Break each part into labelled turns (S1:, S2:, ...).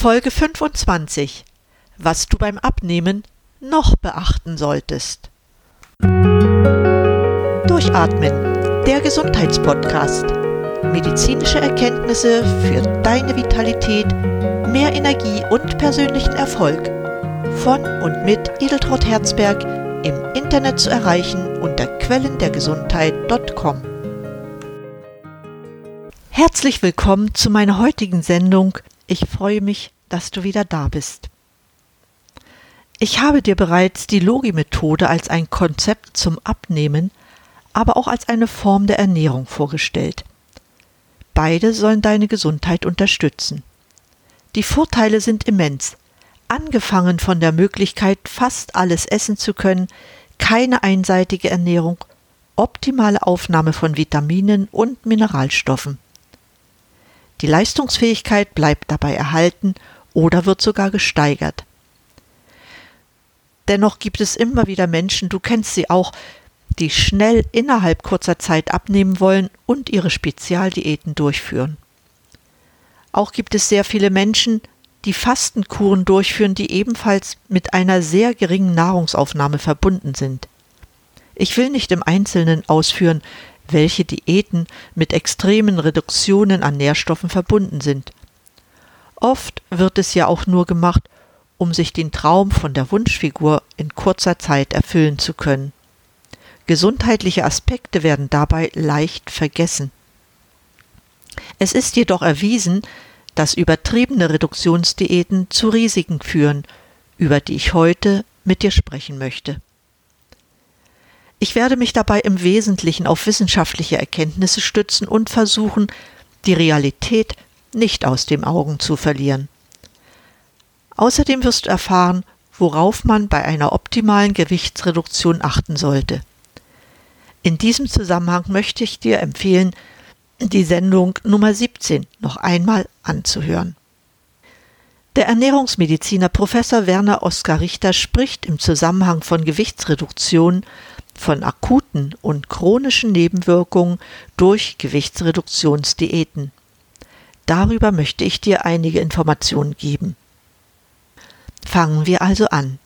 S1: Folge 25. Was du beim Abnehmen noch beachten solltest. Durchatmen. Der Gesundheitspodcast. Medizinische Erkenntnisse für deine Vitalität, mehr Energie und persönlichen Erfolg. Von und mit Edeltraut Herzberg im Internet zu erreichen unter quellendergesundheit.com. Herzlich willkommen zu meiner heutigen Sendung ich freue mich, dass du wieder da bist. Ich habe dir bereits die Logi-Methode als ein Konzept zum Abnehmen, aber auch als eine Form der Ernährung vorgestellt. Beide sollen deine Gesundheit unterstützen. Die Vorteile sind immens, angefangen von der Möglichkeit, fast alles essen zu können, keine einseitige Ernährung, optimale Aufnahme von Vitaminen und Mineralstoffen. Die Leistungsfähigkeit bleibt dabei erhalten oder wird sogar gesteigert. Dennoch gibt es immer wieder Menschen, du kennst sie auch, die schnell innerhalb kurzer Zeit abnehmen wollen und ihre Spezialdiäten durchführen. Auch gibt es sehr viele Menschen, die Fastenkuren durchführen, die ebenfalls mit einer sehr geringen Nahrungsaufnahme verbunden sind. Ich will nicht im Einzelnen ausführen, welche Diäten mit extremen Reduktionen an Nährstoffen verbunden sind. Oft wird es ja auch nur gemacht, um sich den Traum von der Wunschfigur in kurzer Zeit erfüllen zu können. Gesundheitliche Aspekte werden dabei leicht vergessen. Es ist jedoch erwiesen, dass übertriebene Reduktionsdiäten zu Risiken führen, über die ich heute mit dir sprechen möchte. Ich werde mich dabei im Wesentlichen auf wissenschaftliche Erkenntnisse stützen und versuchen, die Realität nicht aus den Augen zu verlieren. Außerdem wirst du erfahren, worauf man bei einer optimalen Gewichtsreduktion achten sollte. In diesem Zusammenhang möchte ich dir empfehlen, die Sendung Nummer 17 noch einmal anzuhören. Der Ernährungsmediziner Professor Werner Oskar Richter spricht im Zusammenhang von Gewichtsreduktion von akuten und chronischen Nebenwirkungen durch Gewichtsreduktionsdiäten. Darüber möchte ich dir einige Informationen geben. Fangen wir also an.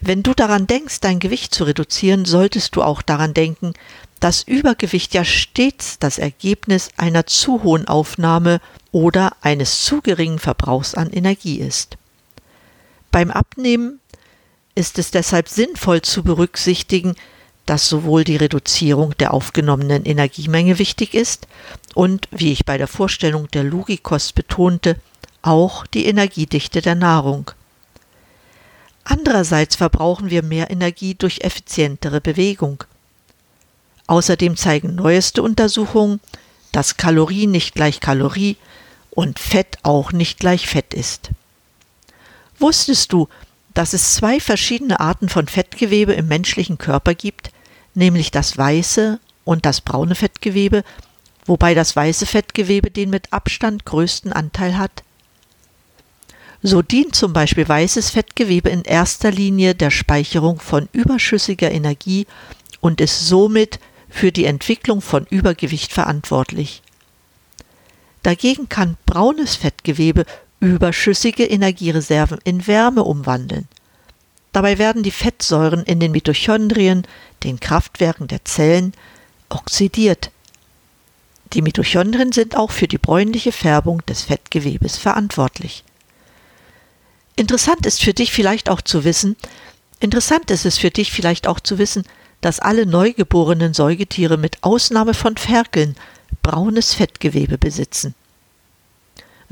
S1: Wenn du daran denkst, dein Gewicht zu reduzieren, solltest du auch daran denken, dass Übergewicht ja stets das Ergebnis einer zu hohen Aufnahme oder eines zu geringen Verbrauchs an Energie ist. Beim Abnehmen ist es deshalb sinnvoll zu berücksichtigen, dass sowohl die Reduzierung der aufgenommenen Energiemenge wichtig ist und, wie ich bei der Vorstellung der Logikost betonte, auch die Energiedichte der Nahrung. Andererseits verbrauchen wir mehr Energie durch effizientere Bewegung. Außerdem zeigen neueste Untersuchungen, dass Kalorie nicht gleich Kalorie und Fett auch nicht gleich Fett ist. Wusstest du, dass es zwei verschiedene Arten von Fettgewebe im menschlichen Körper gibt, nämlich das weiße und das braune Fettgewebe, wobei das weiße Fettgewebe den mit Abstand größten Anteil hat. So dient zum Beispiel weißes Fettgewebe in erster Linie der Speicherung von überschüssiger Energie und ist somit für die Entwicklung von Übergewicht verantwortlich. Dagegen kann braunes Fettgewebe überschüssige Energiereserven in Wärme umwandeln. Dabei werden die Fettsäuren in den Mitochondrien, den Kraftwerken der Zellen, oxidiert. Die Mitochondrien sind auch für die bräunliche Färbung des Fettgewebes verantwortlich. Interessant ist für dich vielleicht auch zu wissen, interessant ist es für dich vielleicht auch zu wissen, dass alle neugeborenen Säugetiere mit Ausnahme von Ferkeln braunes Fettgewebe besitzen.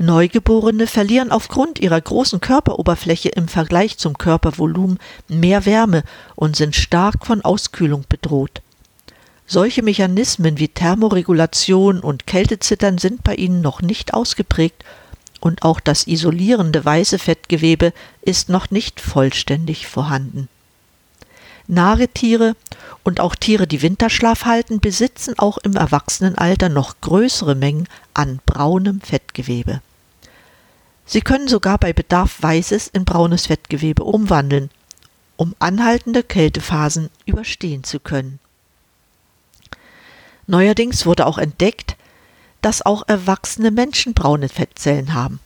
S1: Neugeborene verlieren aufgrund ihrer großen Körperoberfläche im Vergleich zum Körpervolumen mehr Wärme und sind stark von Auskühlung bedroht. Solche Mechanismen wie Thermoregulation und Kältezittern sind bei ihnen noch nicht ausgeprägt und auch das isolierende weiße Fettgewebe ist noch nicht vollständig vorhanden. Nagetiere und auch Tiere, die Winterschlaf halten, besitzen auch im Erwachsenenalter noch größere Mengen an braunem Fettgewebe. Sie können sogar bei Bedarf weißes in braunes Fettgewebe umwandeln, um anhaltende Kältephasen überstehen zu können. Neuerdings wurde auch entdeckt, dass auch erwachsene Menschen braune Fettzellen haben.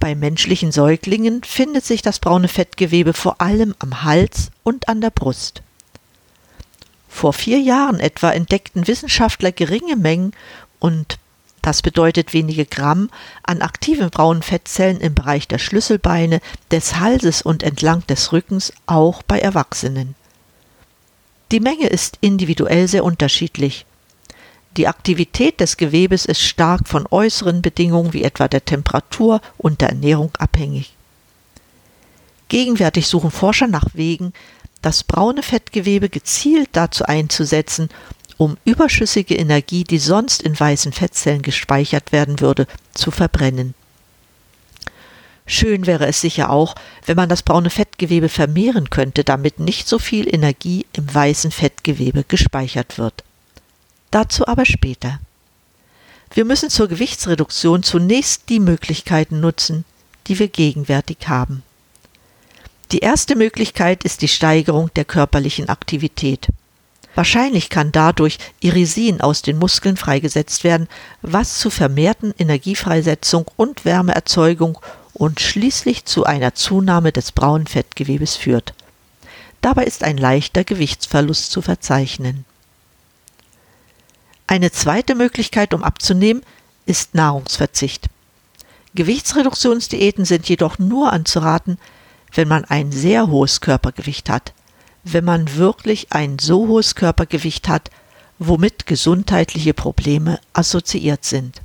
S1: Bei menschlichen Säuglingen findet sich das braune Fettgewebe vor allem am Hals und an der Brust. Vor vier Jahren etwa entdeckten Wissenschaftler geringe Mengen und das bedeutet wenige Gramm an aktiven braunen Fettzellen im Bereich der Schlüsselbeine, des Halses und entlang des Rückens auch bei Erwachsenen. Die Menge ist individuell sehr unterschiedlich. Die Aktivität des Gewebes ist stark von äußeren Bedingungen wie etwa der Temperatur und der Ernährung abhängig. Gegenwärtig suchen Forscher nach Wegen, das braune Fettgewebe gezielt dazu einzusetzen, um überschüssige Energie, die sonst in weißen Fettzellen gespeichert werden würde, zu verbrennen. Schön wäre es sicher auch, wenn man das braune Fettgewebe vermehren könnte, damit nicht so viel Energie im weißen Fettgewebe gespeichert wird. Dazu aber später. Wir müssen zur Gewichtsreduktion zunächst die Möglichkeiten nutzen, die wir gegenwärtig haben. Die erste Möglichkeit ist die Steigerung der körperlichen Aktivität. Wahrscheinlich kann dadurch Irisin aus den Muskeln freigesetzt werden, was zu vermehrten Energiefreisetzung und Wärmeerzeugung und schließlich zu einer Zunahme des braunen Fettgewebes führt. Dabei ist ein leichter Gewichtsverlust zu verzeichnen. Eine zweite Möglichkeit, um abzunehmen, ist Nahrungsverzicht. Gewichtsreduktionsdiäten sind jedoch nur anzuraten, wenn man ein sehr hohes Körpergewicht hat, wenn man wirklich ein so hohes Körpergewicht hat, womit gesundheitliche Probleme assoziiert sind.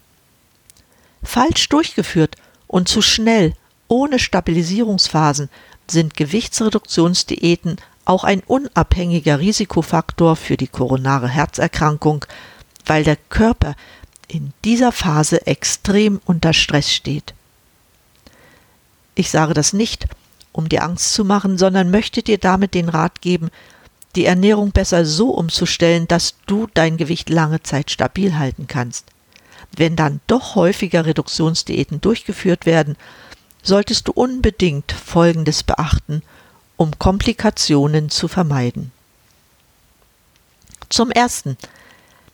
S1: Falsch durchgeführt und zu schnell, ohne Stabilisierungsphasen, sind Gewichtsreduktionsdiäten auch ein unabhängiger Risikofaktor für die koronare Herzerkrankung, weil der Körper in dieser Phase extrem unter Stress steht. Ich sage das nicht, um dir Angst zu machen, sondern möchte dir damit den Rat geben, die Ernährung besser so umzustellen, dass du dein Gewicht lange Zeit stabil halten kannst. Wenn dann doch häufiger Reduktionsdiäten durchgeführt werden, solltest du unbedingt Folgendes beachten, um Komplikationen zu vermeiden. Zum Ersten,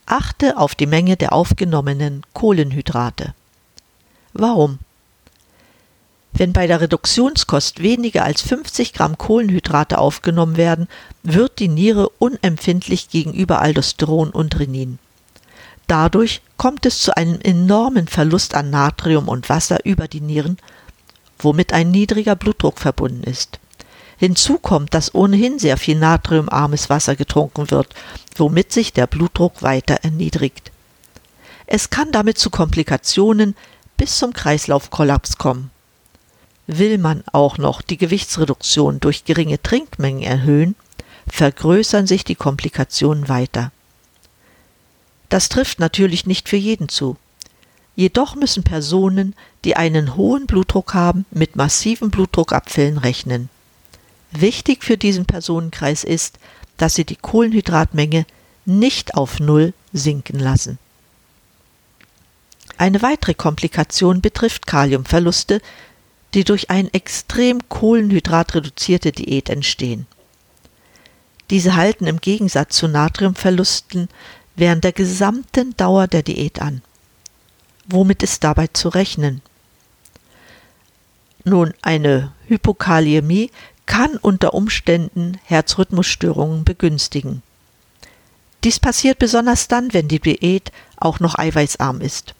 S1: achte auf die Menge der aufgenommenen Kohlenhydrate. Warum? Wenn bei der Reduktionskost weniger als 50 Gramm Kohlenhydrate aufgenommen werden, wird die Niere unempfindlich gegenüber Aldosteron und Renin. Dadurch kommt es zu einem enormen Verlust an Natrium und Wasser über die Nieren, womit ein niedriger Blutdruck verbunden ist. Hinzu kommt, dass ohnehin sehr viel natriumarmes Wasser getrunken wird, womit sich der Blutdruck weiter erniedrigt. Es kann damit zu Komplikationen bis zum Kreislaufkollaps kommen. Will man auch noch die Gewichtsreduktion durch geringe Trinkmengen erhöhen, vergrößern sich die Komplikationen weiter. Das trifft natürlich nicht für jeden zu. Jedoch müssen Personen, die einen hohen Blutdruck haben, mit massiven Blutdruckabfällen rechnen. Wichtig für diesen Personenkreis ist, dass sie die Kohlenhydratmenge nicht auf Null sinken lassen. Eine weitere Komplikation betrifft Kaliumverluste, die durch eine extrem kohlenhydratreduzierte Diät entstehen. Diese halten im Gegensatz zu Natriumverlusten während der gesamten Dauer der Diät an. Womit ist dabei zu rechnen? Nun, eine Hypokaliämie kann unter Umständen Herzrhythmusstörungen begünstigen. Dies passiert besonders dann, wenn die Diät auch noch eiweißarm ist.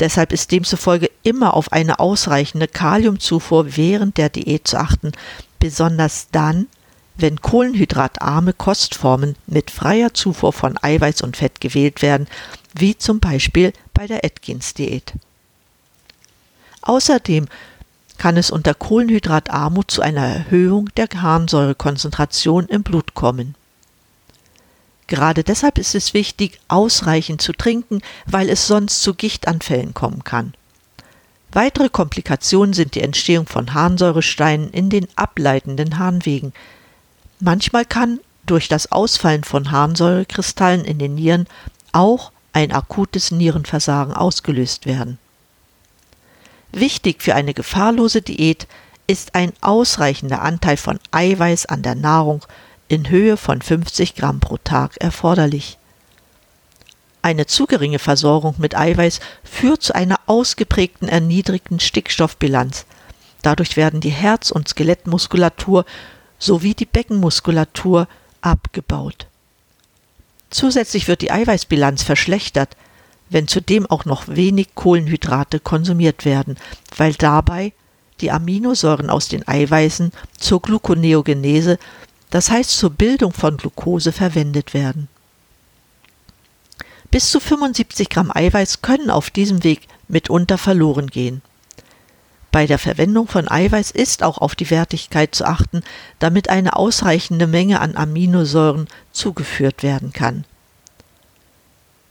S1: Deshalb ist demzufolge immer auf eine ausreichende Kaliumzufuhr während der Diät zu achten, besonders dann, wenn kohlenhydratarme Kostformen mit freier Zufuhr von Eiweiß und Fett gewählt werden, wie zum Beispiel bei der Atkins-Diät. Außerdem kann es unter Kohlenhydratarmut zu einer Erhöhung der Harnsäurekonzentration im Blut kommen. Gerade deshalb ist es wichtig, ausreichend zu trinken, weil es sonst zu Gichtanfällen kommen kann. Weitere Komplikationen sind die Entstehung von Harnsäuresteinen in den ableitenden Harnwegen. Manchmal kann durch das Ausfallen von Harnsäurekristallen in den Nieren auch ein akutes Nierenversagen ausgelöst werden. Wichtig für eine gefahrlose Diät ist ein ausreichender Anteil von Eiweiß an der Nahrung in Höhe von 50 Gramm pro Tag erforderlich. Eine zu geringe Versorgung mit Eiweiß führt zu einer ausgeprägten erniedrigten Stickstoffbilanz. Dadurch werden die Herz- und Skelettmuskulatur sowie die Beckenmuskulatur abgebaut. Zusätzlich wird die Eiweißbilanz verschlechtert, wenn zudem auch noch wenig Kohlenhydrate konsumiert werden, weil dabei die Aminosäuren aus den Eiweißen zur Gluconeogenese, das heißt zur Bildung von Glucose, verwendet werden. Bis zu 75 Gramm Eiweiß können auf diesem Weg mitunter verloren gehen. Bei der Verwendung von Eiweiß ist auch auf die Wertigkeit zu achten, damit eine ausreichende Menge an Aminosäuren zugeführt werden kann.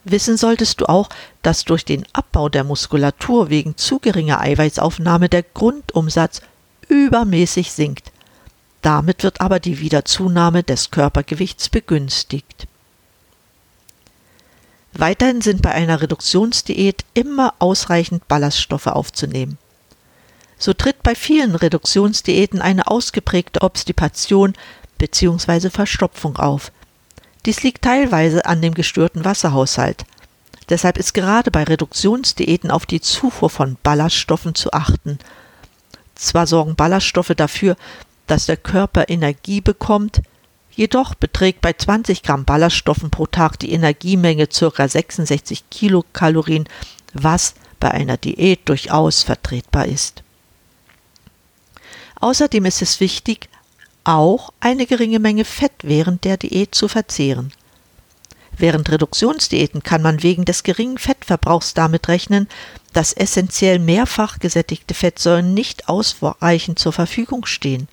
S1: Wissen solltest du auch, dass durch den Abbau der Muskulatur wegen zu geringer Eiweißaufnahme der Grundumsatz übermäßig sinkt. Damit wird aber die Wiederzunahme des Körpergewichts begünstigt. Weiterhin sind bei einer Reduktionsdiät immer ausreichend Ballaststoffe aufzunehmen. So tritt bei vielen Reduktionsdiäten eine ausgeprägte Obstipation bzw. Verstopfung auf. Dies liegt teilweise an dem gestörten Wasserhaushalt. Deshalb ist gerade bei Reduktionsdiäten auf die Zufuhr von Ballaststoffen zu achten. Zwar sorgen Ballaststoffe dafür, dass der Körper Energie bekommt, Jedoch beträgt bei 20 Gramm Ballaststoffen pro Tag die Energiemenge ca. 66 Kilokalorien, was bei einer Diät durchaus vertretbar ist. Außerdem ist es wichtig, auch eine geringe Menge Fett während der Diät zu verzehren. Während Reduktionsdiäten kann man wegen des geringen Fettverbrauchs damit rechnen, dass essentiell mehrfach gesättigte Fettsäuren nicht ausreichend zur Verfügung stehen.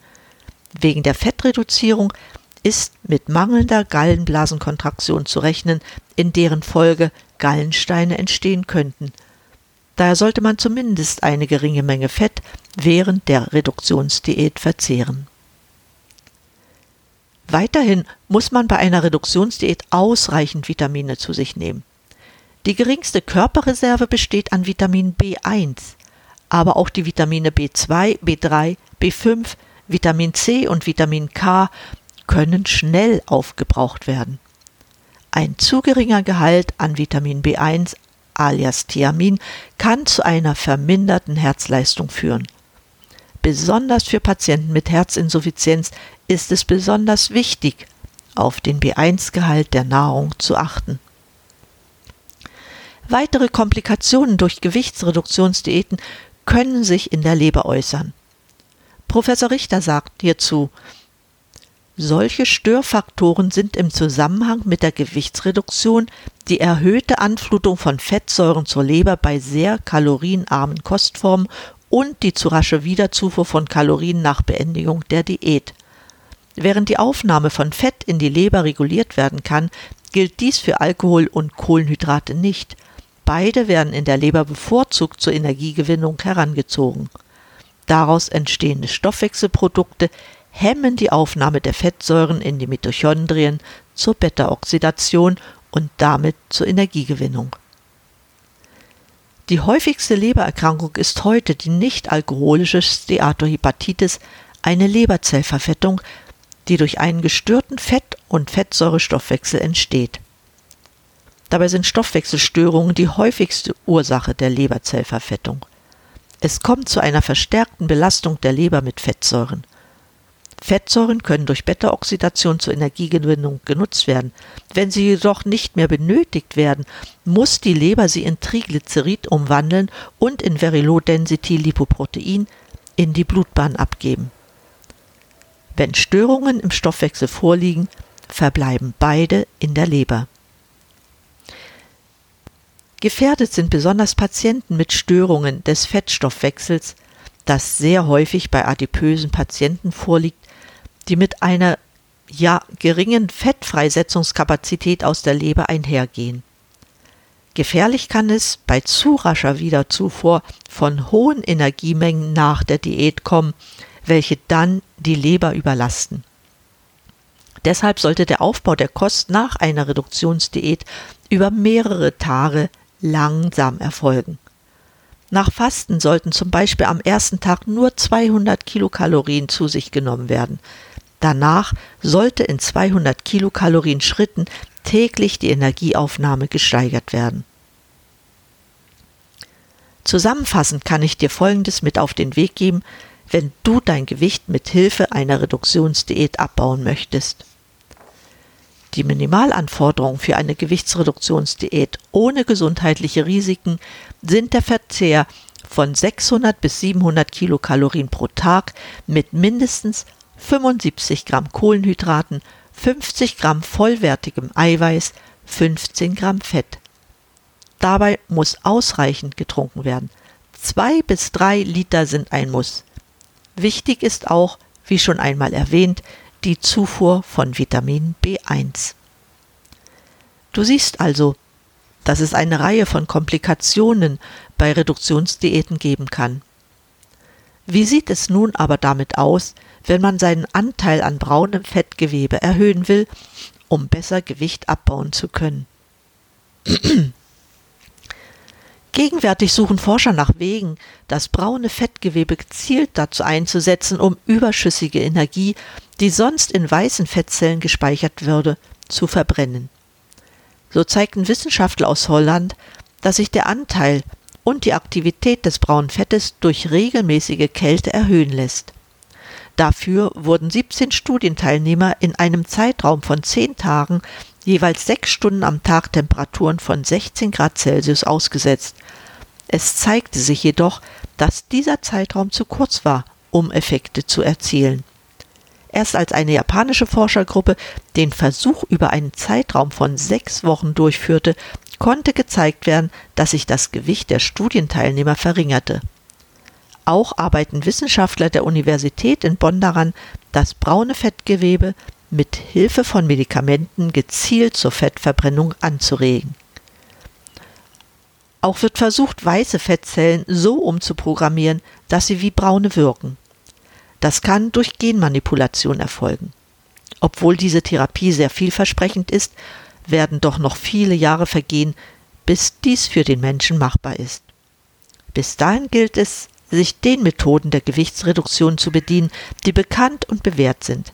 S1: Wegen der Fettreduzierung ist mit mangelnder Gallenblasenkontraktion zu rechnen, in deren Folge Gallensteine entstehen könnten. Daher sollte man zumindest eine geringe Menge Fett während der Reduktionsdiät verzehren. Weiterhin muss man bei einer Reduktionsdiät ausreichend Vitamine zu sich nehmen. Die geringste Körperreserve besteht an Vitamin B1, aber auch die Vitamine B2, B3, B5, Vitamin C und Vitamin K können schnell aufgebraucht werden. Ein zu geringer Gehalt an Vitamin B1 alias Thiamin kann zu einer verminderten Herzleistung führen. Besonders für Patienten mit Herzinsuffizienz ist es besonders wichtig, auf den B1-Gehalt der Nahrung zu achten. Weitere Komplikationen durch Gewichtsreduktionsdiäten können sich in der Leber äußern. Professor Richter sagt hierzu, solche Störfaktoren sind im Zusammenhang mit der Gewichtsreduktion die erhöhte Anflutung von Fettsäuren zur Leber bei sehr kalorienarmen Kostformen und die zu rasche Wiederzufuhr von Kalorien nach Beendigung der Diät. Während die Aufnahme von Fett in die Leber reguliert werden kann, gilt dies für Alkohol und Kohlenhydrate nicht. Beide werden in der Leber bevorzugt zur Energiegewinnung herangezogen. Daraus entstehende Stoffwechselprodukte hemmen die Aufnahme der Fettsäuren in die Mitochondrien zur Beta-Oxidation und damit zur Energiegewinnung. Die häufigste Lebererkrankung ist heute die nicht-alkoholische Steatohepatitis, eine Leberzellverfettung, die durch einen gestörten Fett- und Fettsäurestoffwechsel entsteht. Dabei sind Stoffwechselstörungen die häufigste Ursache der Leberzellverfettung. Es kommt zu einer verstärkten Belastung der Leber mit Fettsäuren. Fettsäuren können durch Beta-Oxidation zur Energiegewinnung genutzt werden. Wenn sie jedoch nicht mehr benötigt werden, muss die Leber sie in Triglycerid umwandeln und in Very Low Density Lipoprotein in die Blutbahn abgeben. Wenn Störungen im Stoffwechsel vorliegen, verbleiben beide in der Leber. Gefährdet sind besonders Patienten mit Störungen des Fettstoffwechsels, das sehr häufig bei adipösen Patienten vorliegt, die mit einer ja geringen Fettfreisetzungskapazität aus der Leber einhergehen. Gefährlich kann es bei zu rascher Wiederzufuhr von hohen Energiemengen nach der Diät kommen, welche dann die Leber überlasten. Deshalb sollte der Aufbau der Kost nach einer Reduktionsdiät über mehrere Tage langsam erfolgen. Nach Fasten sollten zum Beispiel am ersten Tag nur 200 Kilokalorien zu sich genommen werden. Danach sollte in 200 Kilokalorien Schritten täglich die Energieaufnahme gesteigert werden. Zusammenfassend kann ich dir Folgendes mit auf den Weg geben, wenn du dein Gewicht mit Hilfe einer Reduktionsdiät abbauen möchtest. Die Minimalanforderungen für eine Gewichtsreduktionsdiät ohne gesundheitliche Risiken sind der Verzehr von 600 bis 700 Kilokalorien pro Tag mit mindestens 75 Gramm Kohlenhydraten, 50 Gramm vollwertigem Eiweiß, 15 Gramm Fett. Dabei muss ausreichend getrunken werden. Zwei bis drei Liter sind ein Muss. Wichtig ist auch, wie schon einmal erwähnt, die Zufuhr von Vitamin B1. Du siehst also, dass es eine Reihe von Komplikationen bei Reduktionsdiäten geben kann. Wie sieht es nun aber damit aus, wenn man seinen Anteil an braunem Fettgewebe erhöhen will, um besser Gewicht abbauen zu können? Gegenwärtig suchen Forscher nach Wegen, das braune Fettgewebe gezielt dazu einzusetzen, um überschüssige Energie, die sonst in weißen Fettzellen gespeichert würde, zu verbrennen. So zeigten Wissenschaftler aus Holland, dass sich der Anteil und die Aktivität des braunen Fettes durch regelmäßige Kälte erhöhen lässt. Dafür wurden 17 Studienteilnehmer in einem Zeitraum von 10 Tagen jeweils sechs Stunden am Tag Temperaturen von 16 Grad Celsius ausgesetzt. Es zeigte sich jedoch, dass dieser Zeitraum zu kurz war, um Effekte zu erzielen. Erst als eine japanische Forschergruppe den Versuch über einen Zeitraum von sechs Wochen durchführte, konnte gezeigt werden, dass sich das Gewicht der Studienteilnehmer verringerte. Auch arbeiten Wissenschaftler der Universität in Bonn daran, das braune Fettgewebe mit Hilfe von Medikamenten gezielt zur Fettverbrennung anzuregen. Auch wird versucht, weiße Fettzellen so umzuprogrammieren, dass sie wie braune wirken. Das kann durch Genmanipulation erfolgen. Obwohl diese Therapie sehr vielversprechend ist, werden doch noch viele Jahre vergehen, bis dies für den Menschen machbar ist. Bis dahin gilt es, sich den Methoden der Gewichtsreduktion zu bedienen, die bekannt und bewährt sind.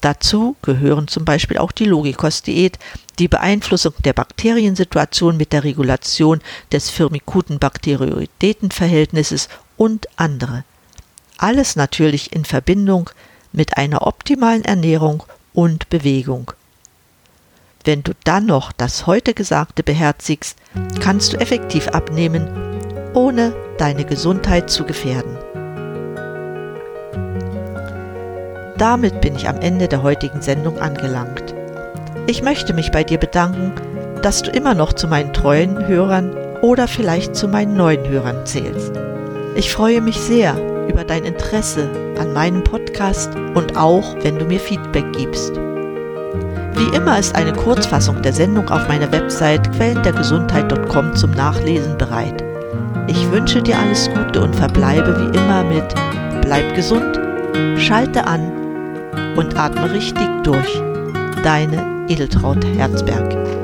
S1: Dazu gehören zum Beispiel auch die Logikos-Diät, die Beeinflussung der Bakteriensituation mit der Regulation des Firmikuten-Bakterioidetenverhältnisses und andere. Alles natürlich in Verbindung mit einer optimalen Ernährung und Bewegung. Wenn du dann noch das heute Gesagte beherzigst, kannst du effektiv abnehmen, ohne deine Gesundheit zu gefährden. Damit bin ich am Ende der heutigen Sendung angelangt. Ich möchte mich bei dir bedanken, dass du immer noch zu meinen treuen Hörern oder vielleicht zu meinen neuen Hörern zählst. Ich freue mich sehr über dein Interesse an meinem Podcast und auch, wenn du mir Feedback gibst. Wie immer ist eine Kurzfassung der Sendung auf meiner Website quellendergesundheit.com zum Nachlesen bereit. Ich wünsche dir alles Gute und verbleibe wie immer mit Bleib gesund, schalte an und atme richtig durch. Deine Edeltraut Herzberg.